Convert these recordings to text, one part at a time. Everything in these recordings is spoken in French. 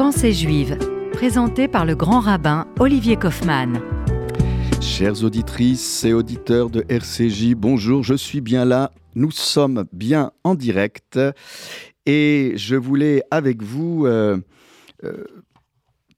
Pensée juive, présentée par le grand rabbin Olivier Kaufmann. Chères auditrices et auditeurs de RCJ, bonjour, je suis bien là, nous sommes bien en direct. Et je voulais avec vous euh, euh,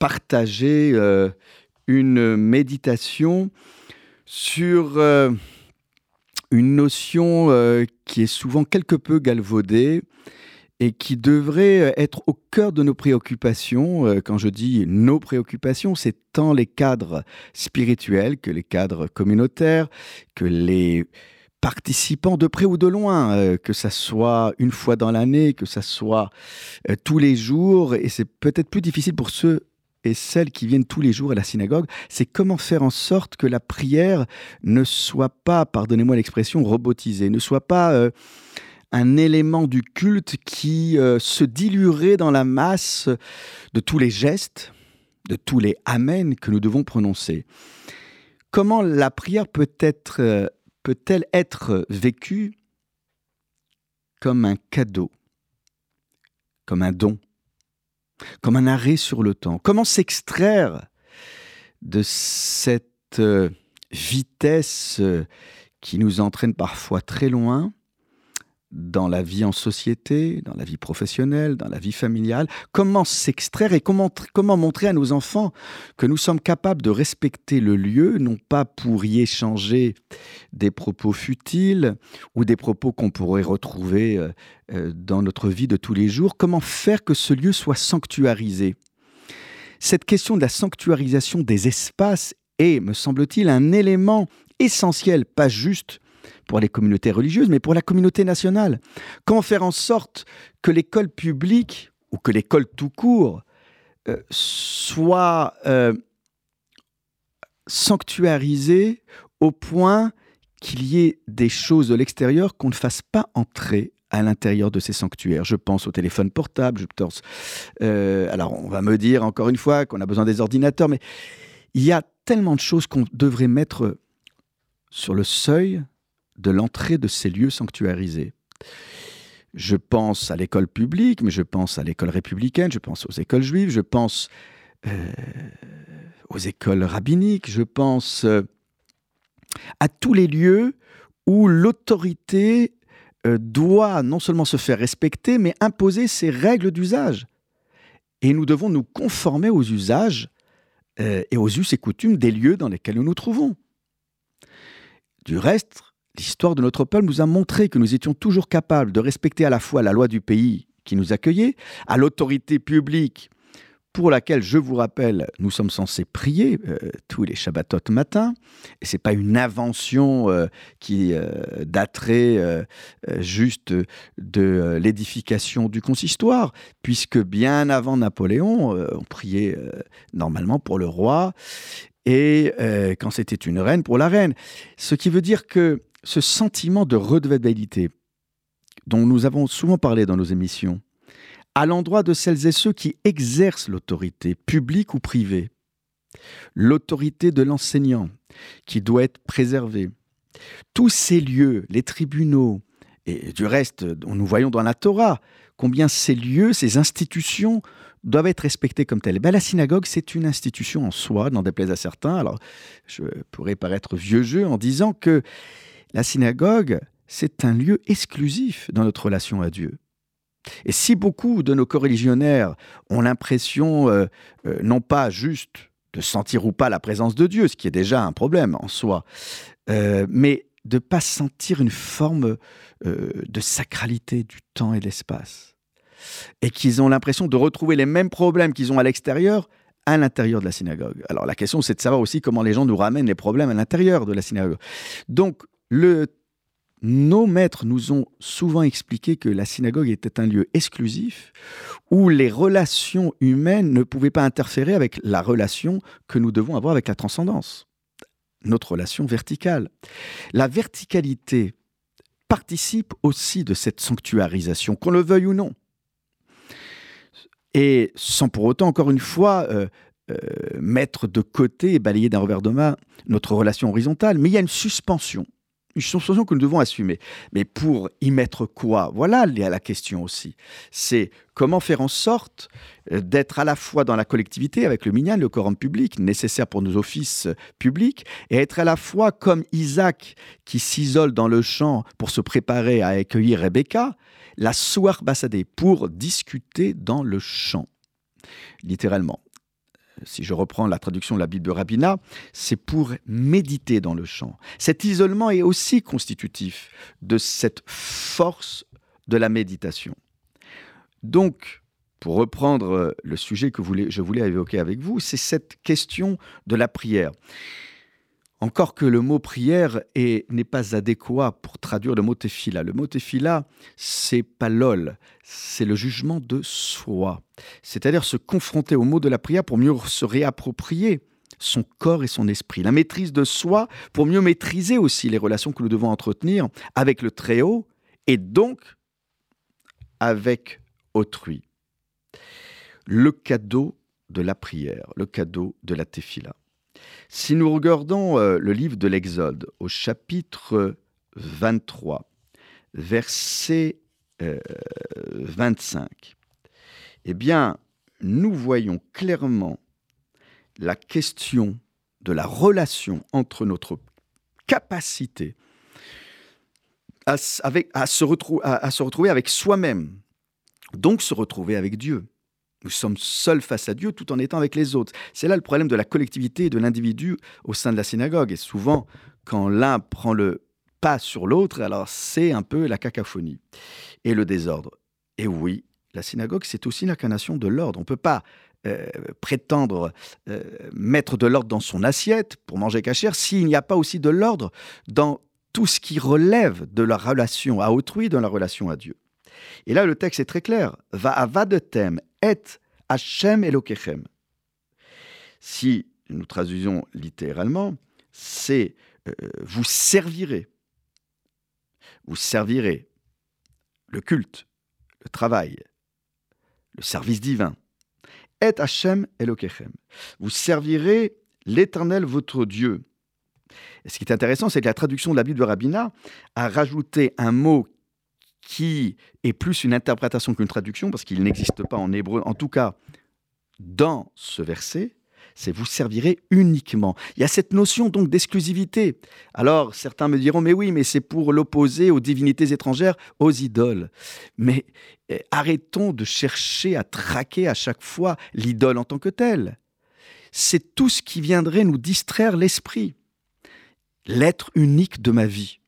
partager euh, une méditation sur une notion qui est souvent quelque peu galvaudée et qui devrait être au cœur de nos préoccupations. Euh, quand je dis nos préoccupations, c'est tant les cadres spirituels que les cadres communautaires, que les participants de près ou de loin, euh, que ça soit une fois dans l'année, que ça soit euh, tous les jours, et c'est peut-être plus difficile pour ceux et celles qui viennent tous les jours à la synagogue, c'est comment faire en sorte que la prière ne soit pas, pardonnez-moi l'expression, robotisée, ne soit pas un élément du culte qui euh, se diluerait dans la masse de tous les gestes, de tous les Amen que nous devons prononcer. Comment la prière euh, peut-elle être vécue comme un cadeau, comme un don, comme un arrêt sur le temps? Comment s'extraire de cette euh, vitesse qui nous entraîne parfois très loin dans la vie en société, dans la vie professionnelle, dans la vie familiale, comment s'extraire et comment, comment montrer à nos enfants que nous sommes capables de respecter le lieu, non pas pour y échanger des propos futiles ou des propos qu'on pourrait retrouver euh, euh, dans notre vie de tous les jours, comment faire que ce lieu soit sanctuarisé? Cette question de la sanctuarisation des espaces est, me semble-t-il, un élément essentiel, pas juste pour les communautés religieuses, mais pour la communauté nationale. Comment faire en sorte que l'école publique, ou que l'école tout court, euh, soit euh, sanctuarisée au point qu'il y ait des choses de l'extérieur qu'on ne fasse pas entrer à l'intérieur de ces sanctuaires. Je pense au téléphone portable, je pense. Euh, alors, on va me dire encore une fois qu'on a besoin des ordinateurs, mais il y a tellement de choses qu'on devrait mettre sur le seuil de l'entrée de ces lieux sanctuarisés. Je pense à l'école publique, mais je pense à l'école républicaine, je pense aux écoles juives, je pense euh, aux écoles rabbiniques, je pense euh, à tous les lieux où l'autorité euh, doit non seulement se faire respecter, mais imposer ses règles d'usage. Et nous devons nous conformer aux usages et aux us et coutumes des lieux dans lesquels nous nous trouvons. Du reste, L'histoire de notre peuple nous a montré que nous étions toujours capables de respecter à la fois la loi du pays qui nous accueillait, à l'autorité publique pour laquelle, je vous rappelle, nous sommes censés prier euh, tous les Shabbatot matin. Et ce n'est pas une invention euh, qui euh, daterait juste de l'édification du consistoire, puisque bien avant Napoléon, on priait normalement pour le roi et quand c'était une reine, pour la reine. Ce qui veut dire que ce sentiment de redevabilité dont nous avons souvent parlé dans nos émissions, à l'endroit de celles et ceux qui exercent l'autorité, publique ou privée, l'autorité de l'enseignant, qui doit être préservée. Tous ces lieux, les tribunaux, et du reste, nous voyons dans la Torah combien ces lieux, ces institutions doivent être respectées comme telles. Ben, la synagogue, c'est une institution en soi, n'en déplaise à certains. Alors, je pourrais paraître vieux jeu en disant que la synagogue, c'est un lieu exclusif dans notre relation à Dieu. Et si beaucoup de nos coreligionnaires ont l'impression, euh, euh, non pas juste de sentir ou pas la présence de Dieu, ce qui est déjà un problème en soi, euh, mais de ne pas sentir une forme de sacralité du temps et de l'espace, et qu'ils ont l'impression de retrouver les mêmes problèmes qu'ils ont à l'extérieur à l'intérieur de la synagogue. Alors la question, c'est de savoir aussi comment les gens nous ramènent les problèmes à l'intérieur de la synagogue. Donc nos maîtres nous ont souvent expliqué que la synagogue était un lieu exclusif où les relations humaines ne pouvaient pas interférer avec la relation que nous devons avoir avec la transcendance, notre relation verticale. La verticalité participe aussi de cette sanctuarisation, qu'on le veuille ou non. Et sans pour autant, encore une fois, euh, euh, mettre de côté et balayer d'un revers de main notre relation horizontale, mais il y a une suspension une situation que nous devons assumer. Mais pour y mettre quoi? Voilà la question aussi. C'est comment faire en sorte euh, d'être à la fois dans la collectivité avec le minyan, le quorum public, nécessaire pour nos offices publics, et être à la fois comme Isaac qui s'isole dans le champ pour se préparer à accueillir Rebecca, la soir bassadée pour discuter dans le champ, littéralement si je reprends la traduction de la Bible de Rabina, c'est pour méditer dans le champ. Cet isolement est aussi constitutif de cette force de la méditation. Donc, pour reprendre le sujet que je voulais évoquer avec vous, c'est cette question de la prière. Encore que le mot prière n'est pas adéquat pour traduire le mot tefila. Le mot tefila, c'est pas lol, c'est le jugement de soi. C'est-à-dire se confronter au mot de la prière pour mieux se réapproprier son corps et son esprit. La maîtrise de soi pour mieux maîtriser aussi les relations que nous devons entretenir avec le Très-Haut et donc avec autrui. Le cadeau de la prière, le cadeau de la tefila. Si nous regardons euh, le livre de l'Exode au chapitre 23, verset 25, euh, eh bien, nous voyons clairement la question de la relation entre notre capacité à, se, retrouver avec soi-même, donc se retrouver avec Dieu. Nous sommes seuls face à Dieu tout en étant avec les autres. C'est là le problème de la collectivité et de l'individu au sein de la synagogue. Et souvent, quand l'un prend le pas sur l'autre, alors c'est un peu la cacophonie et le désordre. Et oui, la synagogue, c'est aussi l'incarnation de l'ordre. On ne peut pas euh, prétendre euh, mettre de l'ordre dans son assiette pour manger cachère s'il n'y a pas aussi de l'ordre dans tout ce qui relève de la relation à autrui, de la relation à Dieu. Et là, le texte est très clair. Va avadetem et Hashem Elokechem. Si nous traduisons littéralement, c'est euh, vous servirez. Vous servirez le culte, le travail, le service divin. Et Hashem Elokechem. Vous servirez l'Éternel votre Dieu. Et ce qui est intéressant, c'est que la traduction de la Bible de Rabbina a rajouté un mot qui est plus une interprétation qu'une traduction, parce qu'il n'existe pas en hébreu, en tout cas dans ce verset, c'est vous servirez uniquement. Il y a cette notion donc d'exclusivité. Alors certains me diront, mais oui, mais c'est pour l'opposer aux divinités étrangères, aux idoles. Mais eh, arrêtons de chercher à traquer à chaque fois l'idole en tant que telle. C'est tout ce qui viendrait nous distraire l'esprit. L'être unique de ma vie.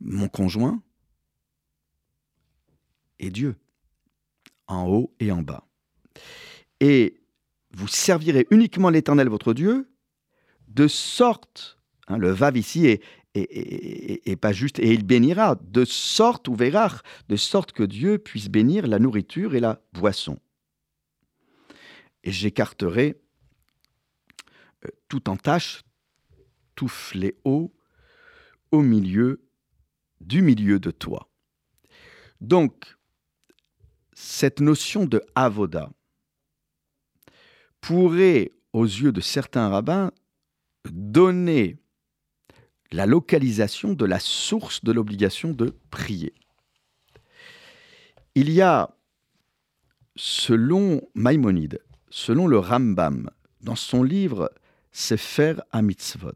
Mon conjoint, et Dieu, en haut et en bas. Et vous servirez uniquement l'Éternel votre Dieu, de sorte, hein, le vav ici est, pas juste, et il bénira, de sorte, ou verra, de sorte que Dieu puisse bénir la nourriture et la boisson. Et j'écarterai euh, tout en tâche, tout fléau au milieu du milieu de toi. Donc, cette notion de avoda pourrait, aux yeux de certains rabbins, donner la localisation de la source de l'obligation de prier. Il y a, selon Maïmonide, selon le Rambam, dans son livre Sefer Mitzvot,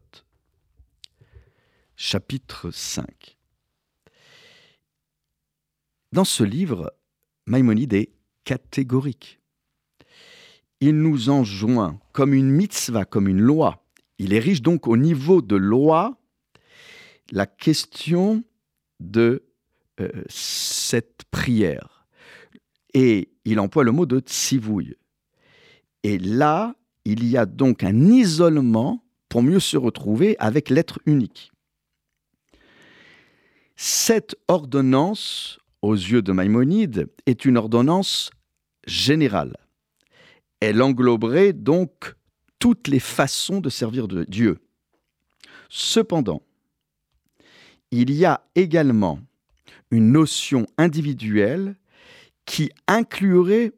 chapitre 5. Dans ce livre, Maïmonide est catégorique. Il nous enjoint comme une mitzvah, comme une loi. Il érige donc au niveau de loi la question de euh, cette prière. Et il emploie le mot de tsivouille. Et là, il y a donc un isolement pour mieux se retrouver avec l'être unique. Cette ordonnance aux yeux de Maïmonide, est une ordonnance générale. Elle engloberait donc toutes les façons de servir Dieu. Cependant, il y a également une notion individuelle qui inclurait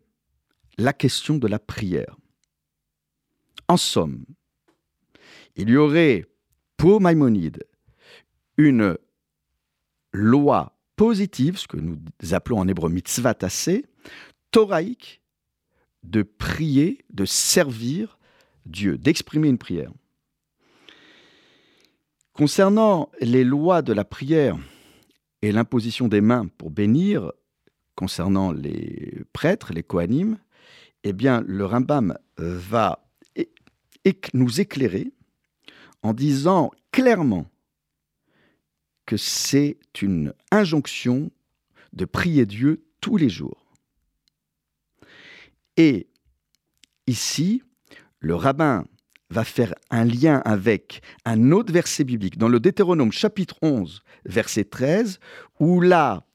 la question de la prière. En somme, il y aurait pour Maïmonide une loi positive, ce que nous appelons en hébreu mitzvah tassé, thoraïque, de prier, de servir Dieu, d'exprimer une prière. Concernant les lois de la prière et l'imposition des mains pour bénir, concernant les prêtres, les Kohanim, eh bien, le Rambam va nous éclairer en disant clairement que c'est une injonction de prier Dieu tous les jours. Et ici, le rabbin va faire un lien avec un autre verset biblique dans le Deutéronome chapitre 11, verset 13, où là,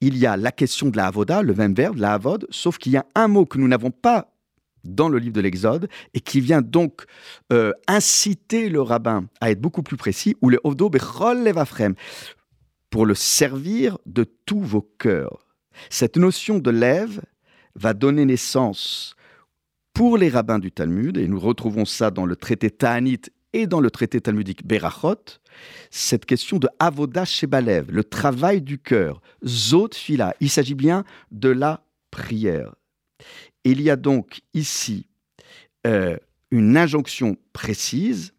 il y a la question de la avoda, le même verbe, la avod, sauf qu'il y a un mot que nous n'avons pas dans le livre de l'Exode et qui vient donc euh, inciter le rabbin à être beaucoup plus précis, ou le ovdo bechol levafrem, pour le servir de tous vos cœurs. Cette notion de lève va donner naissance pour les rabbins du Talmud, et nous retrouvons ça dans le traité Ta'anit et dans le traité talmudique Berachot, cette question de avoda shebalev, le travail du cœur, zot fila. Il s'agit bien de la prière. Il y a donc ici euh, une injonction précise,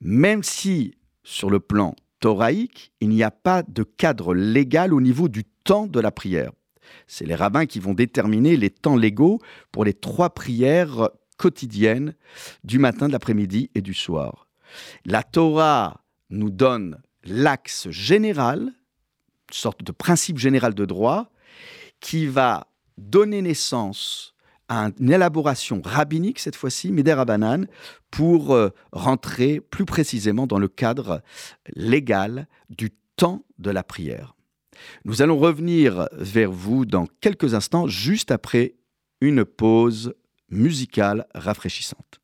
même si sur le plan thoraïque, il n'y a pas de cadre légal au niveau du temps de la prière. C'est les rabbins qui vont déterminer les temps légaux pour les trois prières quotidiennes du matin, de l'après-midi et du soir. La Torah nous donne l'axe général, une sorte de principe général de droit, qui va donner naissance à une élaboration rabbinique, cette fois-ci, Mider pour euh, rentrer plus précisément dans le cadre légal du temps de la prière. Nous allons revenir vers vous dans quelques instants, juste après une pause musicale rafraîchissante.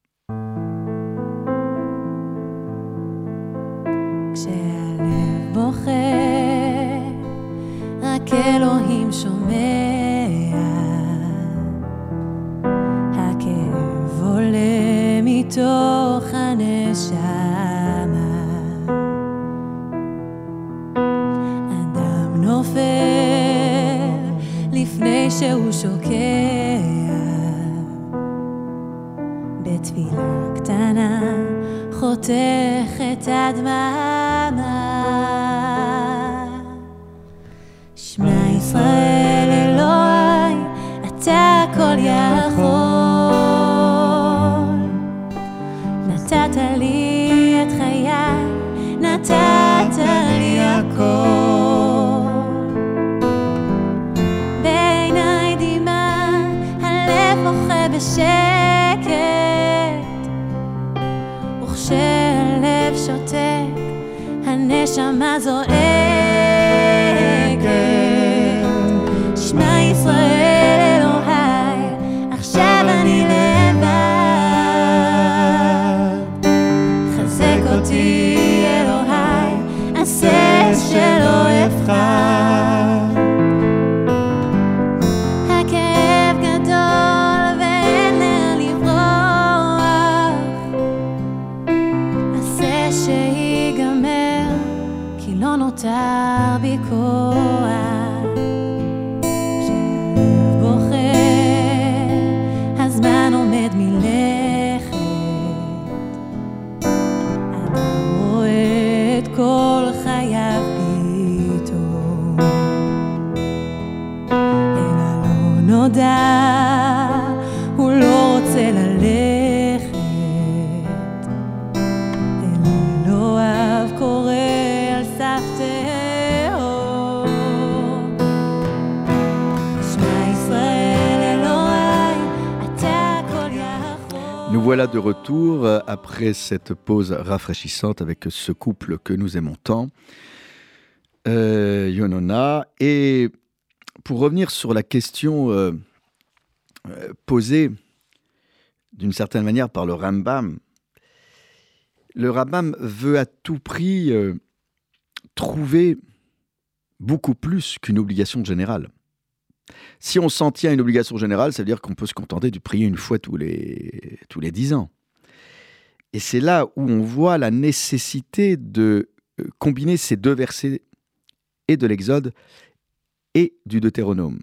מתוך הנשמה. אדם נופל לפני שהוא שוקע בתפילה קטנה חותך את הדממה. tabi ko voilà de retour euh, après cette pause rafraîchissante avec ce couple que nous aimons tant, euh, Yonona. Et pour revenir sur la question euh, posée d'une certaine manière par le Rambam, le Rambam veut à tout prix trouver beaucoup plus qu'une obligation générale. Si on s'en tient à une obligation générale, ça veut dire qu'on peut se contenter de prier une fois tous les, tous les dix ans. Et c'est là où on voit la nécessité de combiner ces deux versets et de l'Exode et du Deutéronome.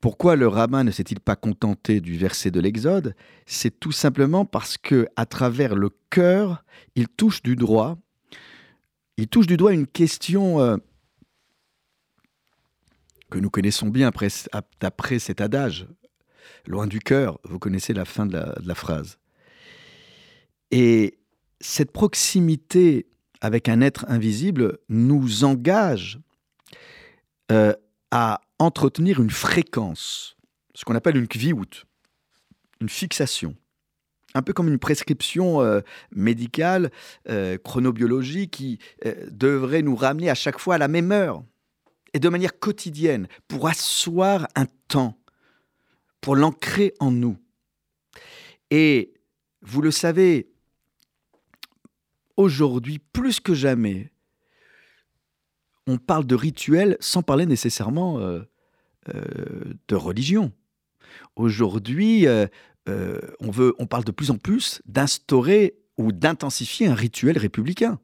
Pourquoi le rabbin ne s'est-il pas contenté du verset de l'Exode? C'est tout simplement parce que à travers le cœur, il touche du droit, il touche du doigt une question euh, que nous connaissons bien d'après cet adage, loin du cœur. Vous connaissez la fin de la, phrase. Et cette proximité avec un être invisible nous engage euh, à entretenir une fréquence, ce qu'on appelle une kviout, une fixation. Un peu comme une prescription euh, médicale, euh, chronobiologique, qui devrait nous ramener à chaque fois à la même heure, et de manière quotidienne, pour asseoir un temps, pour l'ancrer en nous. Et vous le savez, aujourd'hui, plus que jamais, on parle de rituel sans parler nécessairement euh, euh, de religion. Aujourd'hui, euh, on, on parle de plus en plus d'instaurer ou d'intensifier un rituel républicain.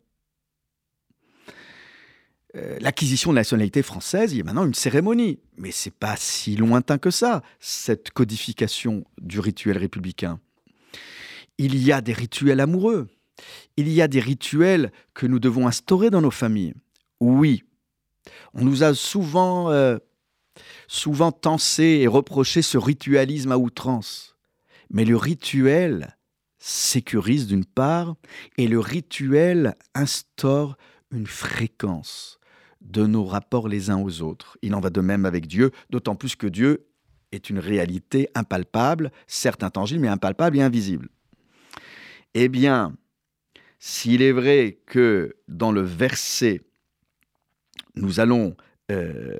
L'acquisition de la nationalité française, il y a maintenant une cérémonie, mais c'est pas si lointain que ça, cette codification du rituel républicain. Il y a des rituels amoureux, il y a des rituels que nous devons instaurer dans nos familles. Oui, on nous a souvent, euh, souvent tensé et reproché ce ritualisme à outrance. Mais le rituel sécurise d'une part, et le rituel instaure une fréquence de nos rapports les uns aux autres. Il en va de même avec Dieu, d'autant plus que Dieu est une réalité impalpable, certes intangible, mais impalpable et invisible. Eh bien, s'il est vrai que dans le verset nous allons euh,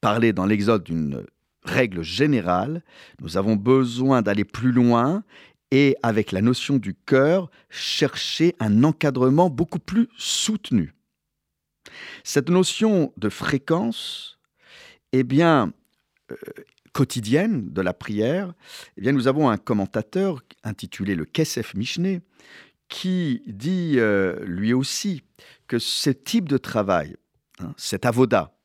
parler dans l'Exode d'une règle générale, nous avons besoin d'aller plus loin et avec la notion du cœur, chercher un encadrement beaucoup plus soutenu. Cette notion de fréquence, eh bien, euh, quotidienne de la prière, eh bien, nous avons un commentateur intitulé le Kesef Mishneh qui dit euh, lui aussi que ce type de travail Hein, cet avoda,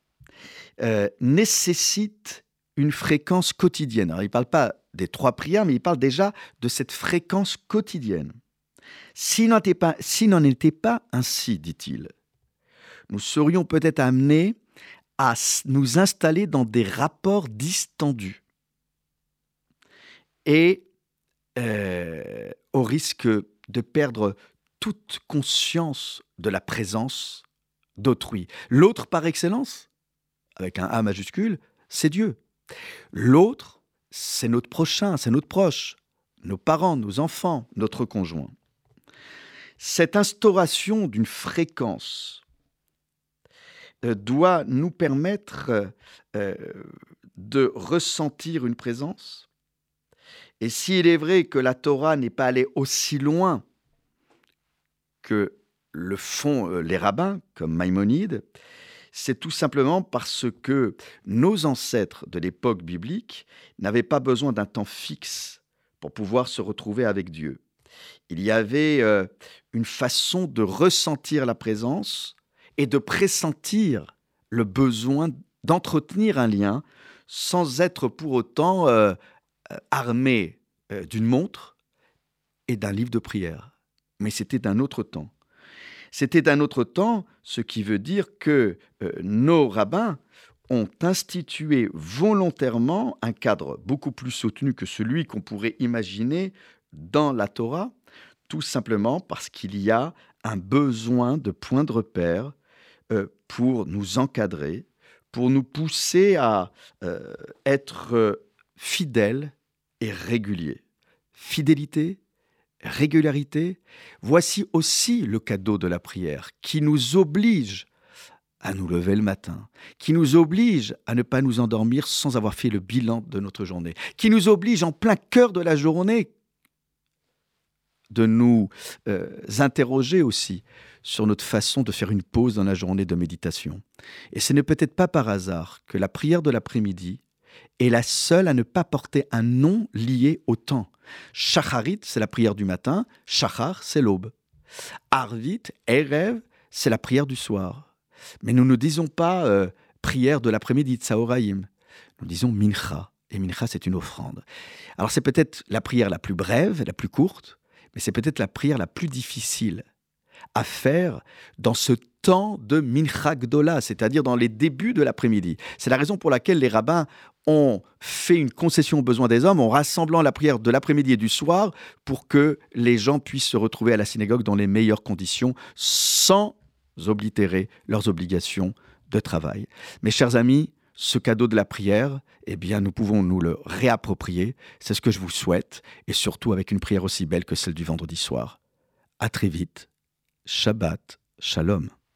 euh, nécessite une fréquence quotidienne. Il ne parle pas des trois prières, mais il parle déjà de cette fréquence quotidienne. S'il n'en était pas ainsi, dit-il, nous serions peut-être amenés à nous installer dans des rapports distendus et euh, au risque de perdre toute conscience de la présence d'autrui. L'autre par excellence, avec un A majuscule, c'est Dieu. L'autre, c'est notre prochain, c'est notre proche, nos parents, nos enfants, notre conjoint. Cette instauration d'une fréquence doit nous permettre euh, de ressentir une présence. Et s'il est vrai que la Torah n'est pas allée aussi loin que le font euh, les rabbins, comme Maïmonide, c'est tout simplement parce que nos ancêtres de l'époque biblique n'avaient pas besoin d'un temps fixe pour pouvoir se retrouver avec Dieu. Il y avait euh, une façon de ressentir la présence et de pressentir le besoin d'entretenir un lien sans être pour autant euh, armé d'une montre et d'un livre de prière. Mais c'était d'un autre temps. C'était un autre temps, ce qui veut dire que euh, nos rabbins ont institué volontairement un cadre beaucoup plus soutenu que celui qu'on pourrait imaginer dans la Torah, tout simplement parce qu'il y a un besoin de points de repère euh, pour nous encadrer, pour nous pousser à euh, être fidèles et réguliers. Fidélité, régularité, voici aussi le cadeau de la prière qui nous oblige à nous lever le matin, qui nous oblige à ne pas nous endormir sans avoir fait le bilan de notre journée, qui nous oblige en plein cœur de la journée de nous euh, interroger aussi sur notre façon de faire une pause dans la journée de méditation. Et ce n'est peut-être pas par hasard que la prière de l'après-midi est la seule à ne pas porter un nom lié au temps. Shacharit, c'est la prière du matin, Shachar, c'est l'aube. Arvit, Erev, c'est la prière du soir. Mais nous ne disons pas euh, prière de l'après-midi, Tsaoraïm. Nous disons Mincha. Et Mincha, c'est une offrande. Alors c'est peut-être la prière la plus brève, la plus courte, mais c'est peut-être la prière la plus difficile à faire dans ce temps de Mincha Gdola, c'est-à-dire dans les débuts de l'après-midi. C'est la raison pour laquelle les rabbins ont fait une concession aux besoins des hommes en rassemblant la prière de l'après-midi et du soir pour que les gens puissent se retrouver à la synagogue dans les meilleures conditions sans oblitérer leurs obligations de travail. Mes chers amis, ce cadeau de la prière, eh bien, nous pouvons nous le réapproprier. C'est ce que je vous souhaite, et surtout avec une prière aussi belle que celle du vendredi soir. À très vite. Shabbat Shalom.